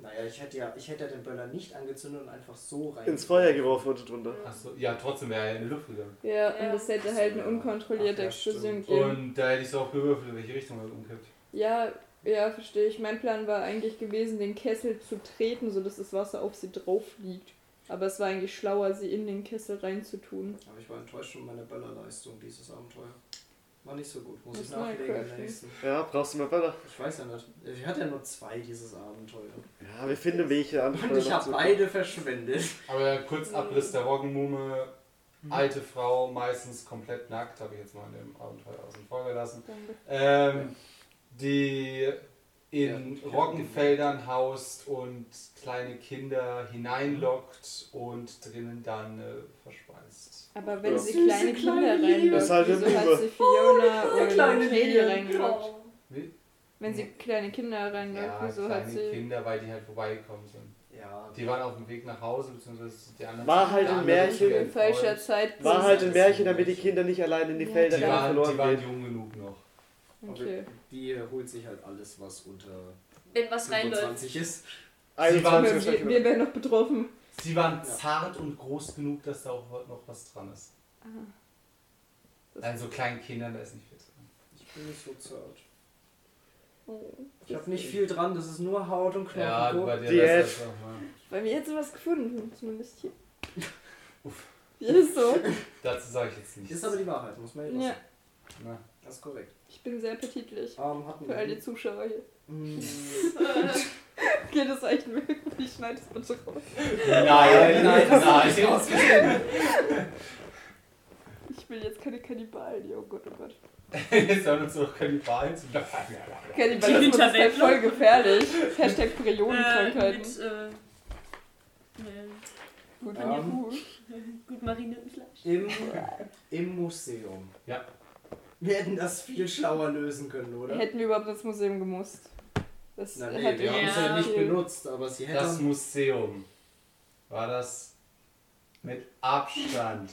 Naja, ich hätte ja ich hätte ja den Böller nicht angezündet und einfach so rein... Ins Feuer geworfen und drunter. Achso, ja, trotzdem wäre er in die Luft gegangen. Ja, Ja. und es hätte halt eine unkontrollierte Ach ja, Explosion gegeben. Und da hätte ich so auch gewürfelt, in welche Richtung er umkippt. Ja, ja, verstehe ich. Mein Plan war eigentlich gewesen, den Kessel zu treten, sodass das Wasser auf sie drauf liegt. Aber es war eigentlich schlauer, sie in den Kessel reinzutun. Aber ich war enttäuscht von meiner Böllerleistung dieses Abenteuer. War nicht so gut, muss Muss ich nachlegen im nächsten. Ja, brauchst du mal Böller. Ich weiß ja nicht. Ich hatte ja nur zwei dieses Abenteuer. Ja, wir finden welche an. Und ich habe beide verschwendet. Aber kurz Abriss der Roggenmume. Alte Frau, meistens komplett nackt, habe ich jetzt mal in dem Abenteuer außen vor gelassen. Ähm, die in Ja. Roggenfeldern haust und kleine Kinder hineinlockt und drinnen dann äh, verspeist. Aber wenn Ja. sie Süße kleine kleine Kinder Liebe. Das ist reinlockt, halt wieso hat sie Fiona eine oder kleine Katie reingelockt? Wie? Wenn sie kleine Kinder reinlockt, Ja, wieso hat sie... Kinder, weil die halt vorbeigekommen sind. Ja. Die waren auf dem Weg nach Hause, beziehungsweise die anderen. War halt ein Märchen. In falscher. Zeit. War halt ein Märchen, ist damit die. Kinder nicht allein in die Ja, Felder Die waren, verloren die waren jung genug noch. Okay. Die holt sich halt alles, was unter Wenn was reinläuft. 25 ist. waren 21 Wir, wir wären noch betroffen. Sie waren Ja. zart und groß genug, dass da auch noch was dran ist. Das- Also kleinen Kindern, da ist nicht viel dran. Ich bin nicht so zart. Oh. Ich habe nicht viel dran, das ist nur Haut und Knochen. Ja, bei dir Diät. das ist einfach mal. Bei mir hätte sie was gefunden, zumindest hier. Uff. Ja, ist so. Dazu sage ich jetzt nichts. ist aber die Wahrheit, muss man ja Ja, sagen. Na, Das ist korrekt. ich bin sehr appetitlich. Ähm, hatten Für all die wir. Zuschauer hier. Mm, Geht das echt möglich? Ich schneide das bitte raus. Nein, nein, das nein. ist nicht ausgeschnitten. Ich will jetzt keine Kannibalen, hier. oh Gott, oh Gott. Jetzt sollen uns doch Kannibalen zu Kannibalismus ist halt voll gefährlich. Hashtag Äh, Prionenkrankheiten. mit, äh, äh, Gut, Ähm. Juhu. gut mariniertem Fleisch. Im, Im Museum. Ja. Wir hätten das viel schlauer lösen können, oder? Hätten wir überhaupt ins Museum gemusst? Das Na nee, wir haben es ja nicht benutzt, aber sie Das hätten. Museum war das mit Abstand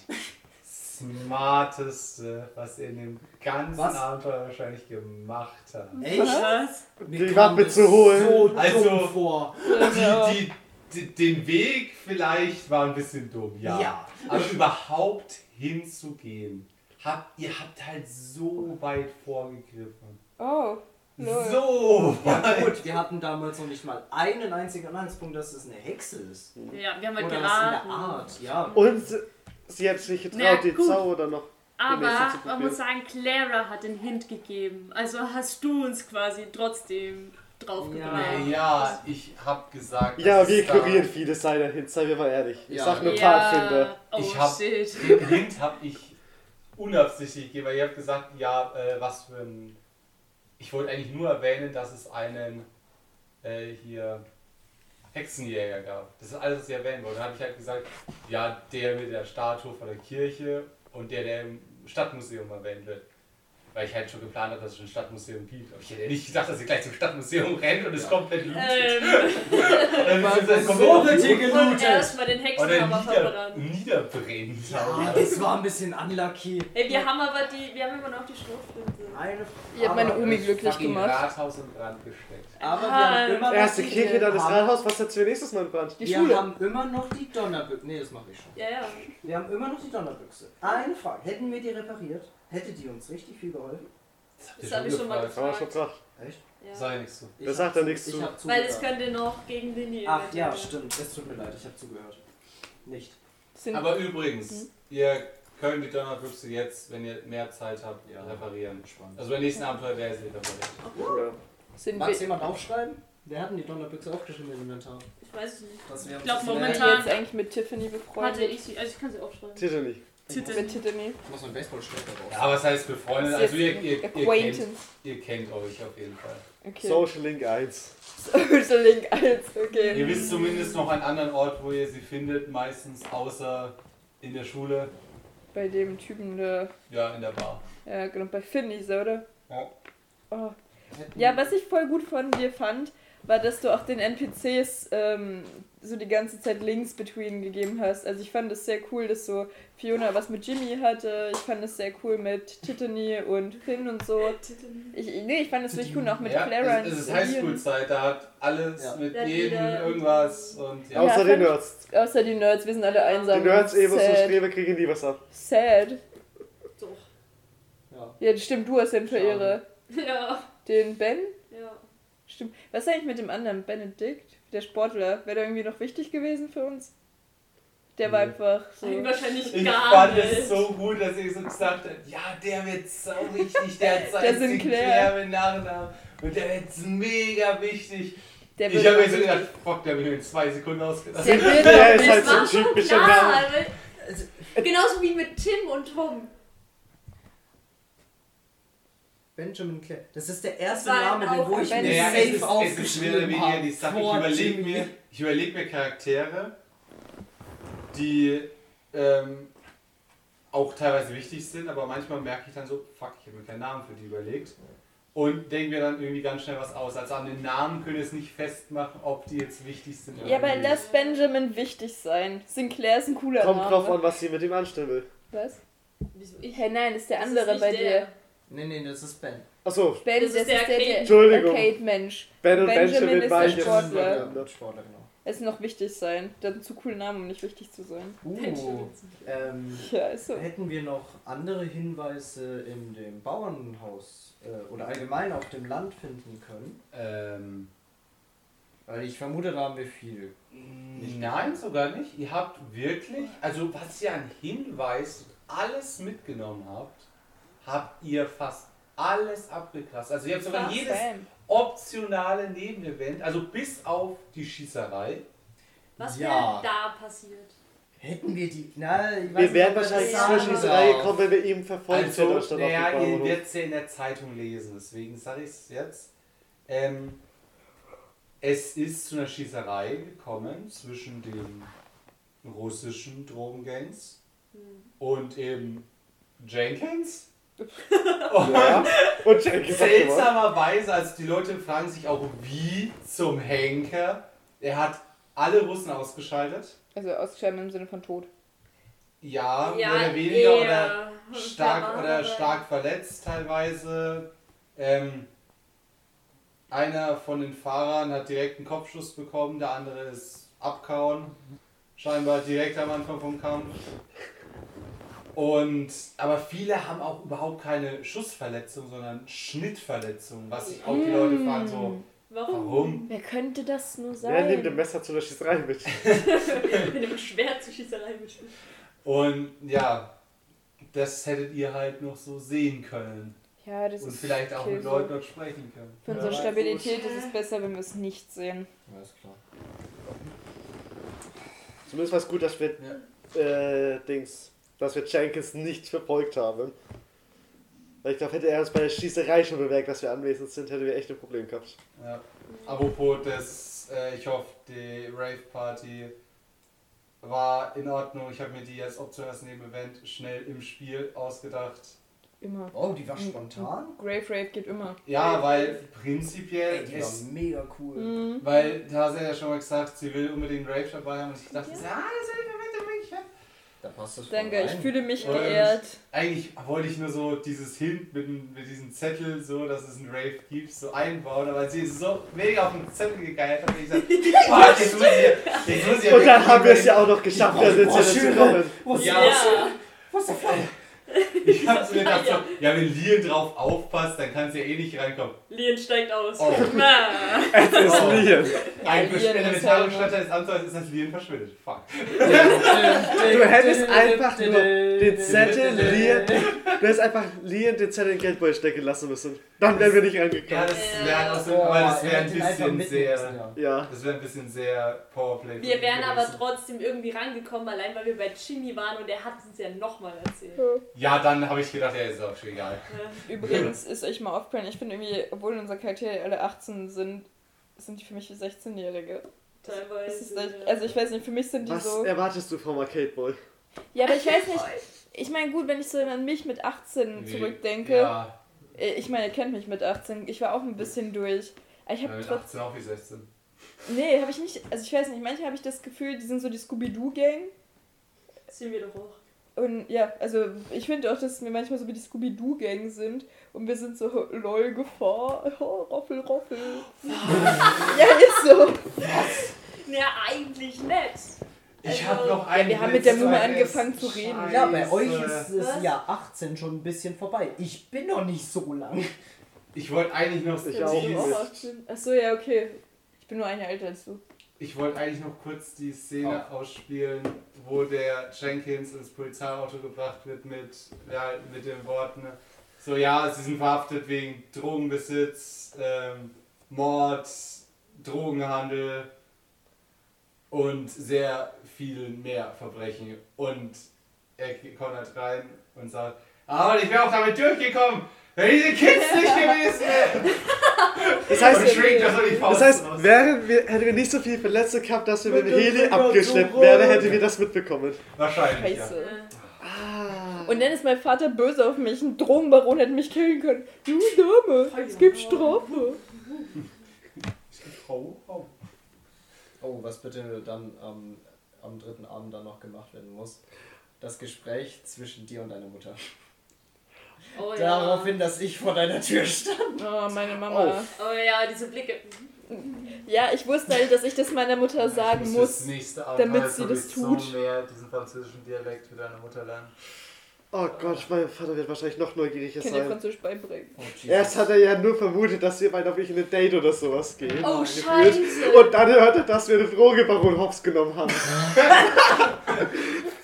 smarteste, was ihr in dem ganzen Was? Abenteuer wahrscheinlich gemacht habt. Echt? Was? Mir Die kam das zu holen. So Also- dumm vor. Die, die, d- den Weg vielleicht war ein bisschen dumm, ja. Ja. Aber überhaupt hinzugehen, habt, ihr habt halt so weit vorgegriffen. Oh, So Ja gut, wir hatten damals noch nicht mal einen einzigen Anhaltspunkt, dass es eine Hexe ist. Ja, wir haben halt Oder was in der geraten. Art, ja. Und sie hat sich getraut, Na, die gut. Zauber noch. Aber man muss sagen, Clara hat den Hint gegeben. Also hast du uns quasi trotzdem draufgebracht. Ja, ich hab gesagt. Ja, wir ignorieren viele seiner Hints, seien wir mal ehrlich. Ich Ja. sag nur Ja. Pfadfinder. Oh Ich hab- shit. Den Hint habe ich unabsichtlich gegeben, weil ihr habt gesagt, ja, äh, was für ein. Ich wollte eigentlich nur erwähnen, dass es einen äh, hier Hexenjäger gab. Das ist alles, was ich erwähnen wollte. Dann habe ich halt gesagt, ja, der mit der Statue vor der Kirche und der, der im Stadtmuseum erwähnt wird. Weil ich halt schon geplant habe, dass es schon ein Stadtmuseum gibt. Aber ich hätte nicht gedacht, dass ihr gleich zum Stadtmuseum rennt und es komplett lootet. Ähm, Dann ist es so komplett wird hier und gelootet. erstmal den Hexenhammer verbrannt. niederbrennt. Ja, das war ein bisschen unlucky. Ey, wir haben aber die, wir haben immer noch die Schrotflinte. Eine, Ihr habt meine Omi glücklich gemacht. Rathaus in Brand gesteckt. Aber wir Ah, haben immer noch Erste die, Kirche, dann das Rathaus. Was setzen wir nächstes Mal in Brand? Die wir Schule. haben immer noch die Donnerbüchse. Nee, das mache ich schon. Ja, ja. Wir haben immer noch die Donnerbüchse. Eine Frage. Hätten wir die repariert, hätte die uns richtig viel geholfen? Das ihr habe ich schon mal gefragt. Aber schon gesagt. Echt? Ja. Sei nicht so. Ich Da hab sagt er zu- nichts ich zu. Weil es könnte noch gegen Linie. Ach ja, eventuell. stimmt. Es tut mir leid, ich habe zugehört. Nicht. Sind, Aber übrigens, ihr könnt die Donnerbüchse jetzt, wenn ihr mehr Zeit habt, Ja. reparieren. Spannend. Also beim nächsten Abenteuer wäre sie repariert. Ja. sind Mag es wir jemand aufschreiben? Wer hat denn die Donnerbüchse aufgeschrieben im Inventar? Ich weiß es nicht. Das Ich glaub, uns momentan- merken. jetzt eigentlich mit Tiffany Hatte befreundet? ich sie, also ich kann sie aufschreiben. Tiffany. Titel. Mit Tiffany. Ich muss meinen Baseballschläger raus. Ja, was heißt befreundet? Also ist ihr, ihr, ihr, kennt, Acquaintance. ihr kennt euch auf jeden Fall. Okay. Social Link 1. Social Link als, okay. Ihr wisst zumindest noch einen anderen Ort, wo ihr sie findet, meistens außer in der Schule, Bei dem Typen, der, ja, in der Bar. ja genau, bei Finnies, oder? Ja. Oh. Ja, was ich voll gut von dir fand, war, dass du auch den NPCs ähm, so die ganze Zeit Links between gegeben hast. Also ich fand es sehr cool, dass so Fiona was mit Jimmy hatte. Ich fand es sehr cool mit Tiffany und Finn und so. Ich, nee, ich fand es richtig cool, auch mit ja, Clara es, es ist. Highschool-Zeit, da hat alles Ja. mit jedem irgendwas und ja. Ja, Außer die Nerds. Außer die Nerds, wir sind alle einsam. Die Nerds, Evos und sad. Streber kriegen nie was ab. Sad. Doch. Ja. Ja, das stimmt, du hast den Verehrer. Ja. Den Ben? Stimmt. Was ist eigentlich mit dem anderen? Benedikt? Der Sportler. Wäre der irgendwie noch wichtig gewesen für uns? Der war einfach so. Wahrscheinlich Ich gar fand nicht. es so gut, dass ihr so gesagt habt, ja, der wird so wichtig, der hat Der sein Sinclair. mit Nachnamen und der wird mega wichtig. Der ich wird habe mir so gedacht, fuck, der mich in zwei Sekunden ausgedacht. Der wird Der ist halt Das war so ein schon typischer klar, Name. weil, genauso wie mit Tim und Tom. Benjamin Clare. Das ist der erste Name, den wo ich mir Naja, safe es ist, aufgeschrieben habe. Ich überlege mir, ich überleg mir Charaktere, die ähm, auch teilweise wichtig sind, aber manchmal merke ich dann so, fuck, ich habe mir keinen Namen für die überlegt. Und denke mir dann irgendwie ganz schnell was aus. Also an den Namen können wir es nicht festmachen, ob die jetzt wichtig sind oder Ja, aber nicht. lass Benjamin wichtig sein. Sinclair ist ein cooler Kommt Name. drauf an, was sie mit ihm anstellen will. Was? Wieso ich? Hä, nein, ist der Das andere ist bei nicht dir. Der. Nee, nee, das ist Ben. Achso, Ben, Das das, ist der ist der, der Entschuldigung. Arcade-Mensch. Ben und Benjamin Benjamin ist der. Sportler. Ja, Sportler, genau. Es noch wichtig sein. Der hat einen zu coolen Namen, um nicht wichtig zu sein. Uh, ähm, Ja, ist so. hätten wir noch andere Hinweise in dem Bauernhaus äh, oder allgemein auf dem Land finden können? Ähm, Weil ich vermute, da haben wir viel. nein, sogar nicht. Ihr habt wirklich, also was ihr an Hinweis alles mitgenommen habt, habt ihr fast alles abgekratzt. Also ihr habt sogar jedes Bam. optionale Nebenevent, also bis auf die Schießerei. Was Ja. wäre da passiert? Hätten wir die. Na, ich weiß Wir nicht, wären wahrscheinlich zur Schießerei gekommen, wenn wir ihm verfolgt hätten, Also, auf naja, ihr werdet es ja in der Zeitung lesen, deswegen sage ich es jetzt. Ähm, es ist zu einer Schießerei gekommen zwischen den russischen Drogengangs Hm. und eben Jenkins. Ja. Und hat gewonnen. Seltsamerweise, also die Leute fragen sich auch, wie zum Henker. Er hat alle Russen ausgeschaltet. Also ausgeschaltet im Sinne von Tod. Ja, mehr oder weniger oder stark Ja, oder stark verletzt teilweise. Ähm, einer von den Fahrern hat direkt einen Kopfschuss bekommen, der andere ist abkauen. Scheinbar direkt am Anfang vom Kampf. Und, aber viele haben auch überhaupt keine Schussverletzung, sondern Schnittverletzung. Was sich auch die Leute fragen, so, Warum? warum? Wer könnte das nur Wer nimmt ein sein? Messer zu der Schießerei mit? Mit dem Schwert zur Schießerei mit. Und ja, das hättet ihr halt noch so sehen können. Ja, das Und ist vielleicht auch mit. Leuten dort sprechen können. Für Wer unsere weiß, Stabilität ist es besser, wenn wir es nicht sehen. Ja, ist klar. Zumindest war es gut, dass wir äh, Dings, dass wir Jenkins nicht verfolgt haben. Weil ich glaube, hätte er uns bei der Schießerei schon bemerkt, dass wir anwesend sind, hätten wir echt ein Problem gehabt. Ja. Apropos, das, äh, ich hoffe, die Rave-Party war in Ordnung. Ich habe mir die als Option als Nebenevent schnell im Spiel ausgedacht. Immer. Oh, die war spontan? Grave Rave geht immer. Ja, weil prinzipiell Ey, die war ist, mega cool. Mhm. weil da hat ja schon mal gesagt, sie will unbedingt Rave dabei haben und ich dachte, ja, das ist ein Event, da bring ich hin. Da passt das Danke, ich fühle mich Und- geehrt. Eigentlich wollte ich nur so dieses Hint mit, mit diesem Zettel, so dass es einen Rave gibt, so einbauen, aber sie ist so mega auf den Zettel hat, dass ich gesagt boah, jetzt muss ich, jetzt muss ich Und dann haben wir es ja auch noch geschafft, da sind Boah, sie zu schön. kommen. Wo ist Ja. Wo ist der Flyer? Ich hab so gedacht, so, ja, wenn Lian drauf aufpasst, dann kann sie ja eh nicht reinkommen. Lien steigt aus. Oh. Na. Es ist Oh. Lian. Ein ist elementarer halt- Bestandteil des Abenteuers ist, dass Lian verschwindet. Fuck. Du hättest einfach nur den Zettel Lian, du hättest einfach Lian den Zettel in den Geldbeutel stecken lassen müssen. Dann wären wir nicht Ja, rangekommen. das wäre auch so, Boah, aber das er wäre ein bisschen sehr. ja. Ja. Das wäre ein bisschen sehr Powerplay. Wir wären aber trotzdem irgendwie rangekommen, allein weil wir bei Jimmy waren und er hat uns ja nochmal erzählt. Ja, dann habe ich gedacht, ja, ist auch schon egal. Übrigens ist euch mal aufgefallen, ich finde irgendwie, obwohl unsere Charaktere alle 18 sind, sind die für mich wie 16-Jährige. Teilweise. Das ist echt- Also ich weiß nicht, für mich sind die Was so. erwartest du vom Arcade Boy? Ja, aber ich weiß nicht. Ich meine, gut, wenn ich so an mich mit 18 zurückdenke. Ja, äh, Ich meine, ihr kennt mich mit 18. Ich war auch ein bisschen durch. Ich ja, habe mit trotzdem. 18 auch wie 16. Nee, habe ich nicht. Also ich weiß nicht, manchmal habe ich das Gefühl, die sind so die Scooby-Doo-Gang. Sind wir doch auch. Und ja, also ich finde auch, dass wir manchmal so wie die Scooby-Doo-Gang sind. Und wir sind so, lol, Gefahr, oh, Roffel, Roffel. ja, ist so. Ja, eigentlich nett. Ich Also- habe noch Ja, einen. wir haben mit der Mumme angefangen zu reden. Ja, bei Scheiße. euch ist das Was? Jahr 18 schon ein bisschen vorbei. Ich bin noch nicht so lang. Ich wollte eigentlich noch. Ich Ja, auch ich bin auch nicht. 18. Achso, ja, okay. Ich bin nur ein Jahr älter als du. Ich wollte eigentlich noch kurz die Szene ausspielen, wo der Jenkins ins Polizeiauto gebracht wird mit, ja, mit den Worten, so ja, sie sind verhaftet wegen Drogenbesitz, ähm, Mord, Drogenhandel und sehr vielen mehr Verbrechen. Und er kommt halt rein und sagt, aber ich wäre auch damit durchgekommen, wenn diese Kids nicht gewesen wären. Das Und heißt, schwingt das die Faust das heißt wären wir, hätten wir nicht so viele Verletzte gehabt, dass wir mit dem Heli abgeschleppt wären, hätten wir das mitbekommen. Wahrscheinlich, ja. Scheiße. Ah. Und dann ist mein Vater böse auf mich. Ein Drogenbaron hätte mich killen können. Du Dame, es gibt Strafe. Oh, oh. Oh, was bitte dann am, am dritten Abend dann noch gemacht werden muss. Das Gespräch zwischen dir und deiner Mutter. Oh ja. Daraufhin, dass ich vor deiner Tür stand. Oh, meine Mama. Oh ja, diese Blicke. Ja, ich wusste halt, dass ich das meiner Mutter sagen Das muss. nächste damit Abenteuer sie das tut. mehr diesen französischen Dialekt für deine Mutter lernen. Oh Gott, mein Vater wird wahrscheinlich noch neugieriger Ich kann dir sein. Französisch beibringen. Oh. Erst hat er ja nur vermutet, dass wir beide auf ich in ein Date oder sowas gehen. Oh. Scheiße. Und dann hört er, dass wir den Drogebaron hops genommen haben.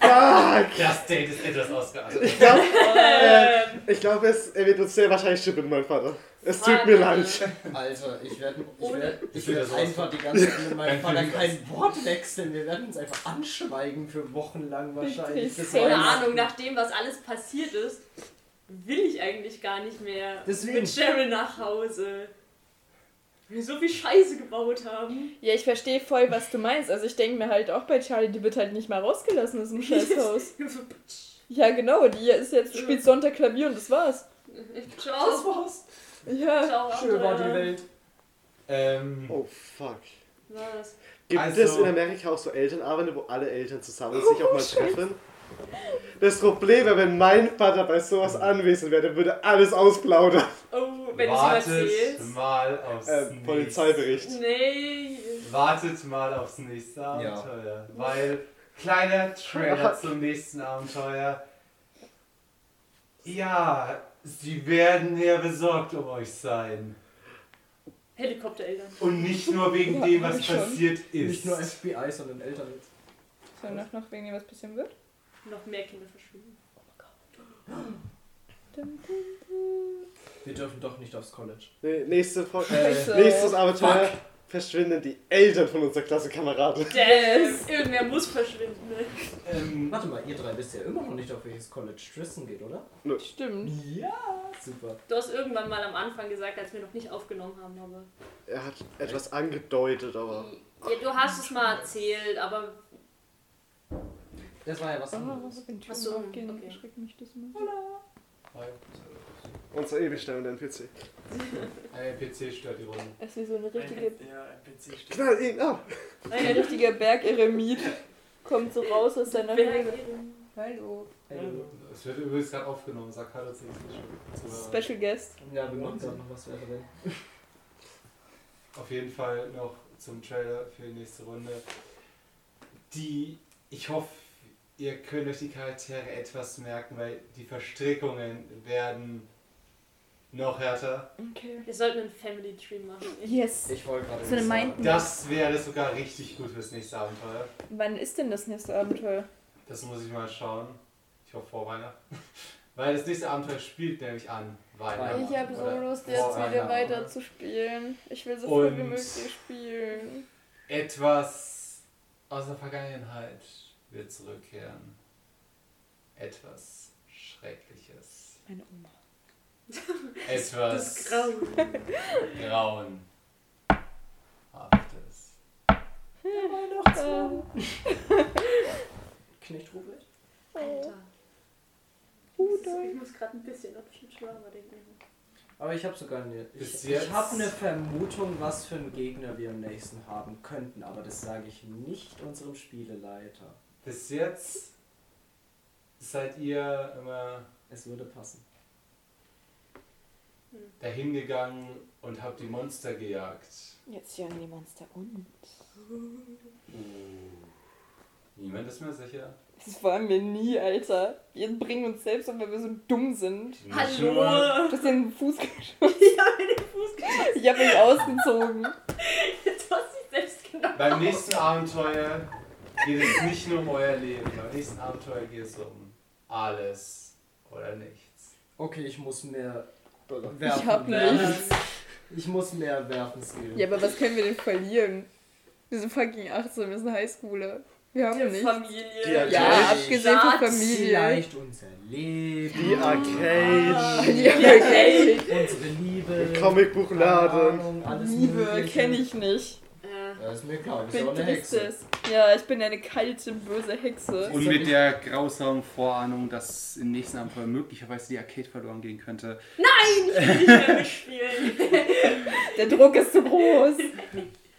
Fuck! Das Date ist etwas ausgeartet. Ich glaube, äh, Ähm, ich glaub, es, er wird uns sehr wahrscheinlich schippen, mein Vater. Es tut Mann, mir leid. Alter, ich werde ich werd, ich Ich werd einfach die ganze Zeit mit meinem Kein Vater kein Wort wechseln. Wir werden uns einfach anschweigen für Wochen lang wahrscheinlich. Das keine Ahnung, nach dem, was alles passiert ist, will ich eigentlich gar nicht mehr Deswegen. mit Cheryl nach Hause. Weil wir so viel Scheiße gebaut haben. Ja, ich verstehe voll, was du meinst. Also ich denke mir halt auch bei Charlie, die wird halt nicht mal rausgelassen aus dem Scheißhaus. Ja, genau, die ist jetzt, spielt Sonntag Klavier und das war's. Ciao. Das war's. Ja. Ciao. Schön war die. Welt. Ähm, Oh fuck. Was? Gibt Also- es in Amerika auch so Elternabende, wo alle Eltern zusammen sich auch mal treffen? Das Problem wäre, wenn mein Vater bei sowas anwesend wäre, der würde alles ausplaudern. Oh, wenn du Wartet erzählst. mal aufs Äh, nächste. Polizeibericht. Nee. Wartet mal aufs nächste Abenteuer. Weil, kleiner Trailer zum nächsten Abenteuer. Ja, sie werden ja besorgt um euch sein. Helikoptereltern. Und nicht nur wegen Ja, dem, was ich schon. passiert ist. Nicht nur FBI, sondern Eltern. So, noch, noch wegen dem was passieren wird? Noch mehr Kinder verschwinden. Dum, dum, dum. Wir dürfen doch nicht aufs College. Nee, nächste Fol- Scheiße. Nächstes Abenteuer verschwinden die Eltern von unserer Klassenkameraden. Damn! Irgendwer muss verschwinden. Ne? Ähm, Warte mal, ihr drei wisst ja immer noch nicht, auf welches College Tristan geht, oder? Stimmt. Ja, super. Du hast irgendwann mal am Anfang gesagt, als wir noch nicht aufgenommen haben, aber. Er hat etwas angedeutet, aber. Ja, du hast es mal erzählt, aber. Das war ja was Oh, anderes. wenn Türen Ach so, aufgehen, okay. erschreckt mich das immer. Unser ewig schnell den PC. Ein PC stört die Runde. Es ist wie so eine richtige, Ja, ein PC steht. Knall ihn ab! ein richtiger Bergeremit. Kommt so raus aus seiner Höhle. Wer- Hallo. Es wird übrigens gerade aufgenommen, sag Hallo zu. Special Guest. Ja, wir machen gerade noch was wäre denn. Auf jeden Fall noch zum Trailer für die nächste Runde. Die, ich hoffe, ihr könnt euch die Charaktere etwas merken, weil die Verstrickungen werden noch härter. Okay. Wir sollten einen Family Tree machen. Yes. Ich wollte gerade So eine sagen. Das wäre sogar richtig gut fürs nächste Abenteuer. Wann ist denn das nächste Abenteuer? Das muss ich mal schauen. Ich hoffe vor Weihnachten. Weil das nächste Abenteuer spielt nämlich an Weihnachten. Ich habe so Lust, jetzt wieder Weihnachten. weiter zu spielen. Ich will so viel wie möglich spielen. Etwas aus der Vergangenheit wird zurückkehren. Etwas Schreckliches. Meine Oma. Etwas Das Grauen. Grauen. Haftes. Ähm, Knecht Ruprecht? Alter. Rudolf. Ich muss gerade ein bisschen auf Futurama denken. Aber ich habe sogar eine. Ich, ich habe eine Vermutung, was für einen Gegner wir am nächsten haben könnten, aber das sage ich nicht unserem Spieleleiter. Bis jetzt seid ihr immer Es würde passen. Dahin gegangen und habt die Monster gejagt. Jetzt jagen die Monster uns. Niemand ist mir sicher. Das waren wir nie, Alter. Wir bringen uns selbst um, weil wir so dumm sind. Hallo! Du hast den Fuß geschossen. Ich habe den Fuß geschossen. Ich hab mich ausgezogen. Du hast dich selbst genommen. Beim nächsten Abenteuer geht es nicht nur um euer Leben. Beim nächsten Abenteuer geht es um alles oder nichts. Okay, ich muss mehr Ich hab nichts. Ich muss mehr werfen skillen. Ja, aber was können wir denn verlieren? Wir sind fucking 18, wir sind Highschooler. Wir haben Die nichts. Familie. Ja, Ja, abgesehen von Familie. Vielleicht unser Leben, Die Arcade, Die okay. unsere Liebe, der Comicbuchladen. Liebe kenne ich nicht. Ja, ist mir klar, du Ich bist auch bin eine Hexe. tristes. Ja, ich bin eine kalte, böse Hexe. Und mit der grausamen Vorahnung, dass im nächsten Abenteuer möglicherweise die Arcade verloren gehen könnte, ich will nicht mehr mitspielen. Der Druck ist zu groß.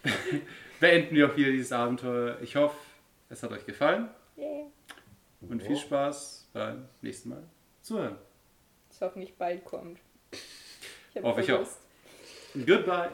beenden wir auch wieder dieses Abenteuer. Ich hoffe, es hat euch gefallen Yeah. und viel Spaß beim nächsten Mal zuhören. Das hoffentlich bald kommt. Ich Hoffe ich auch. Goodbye.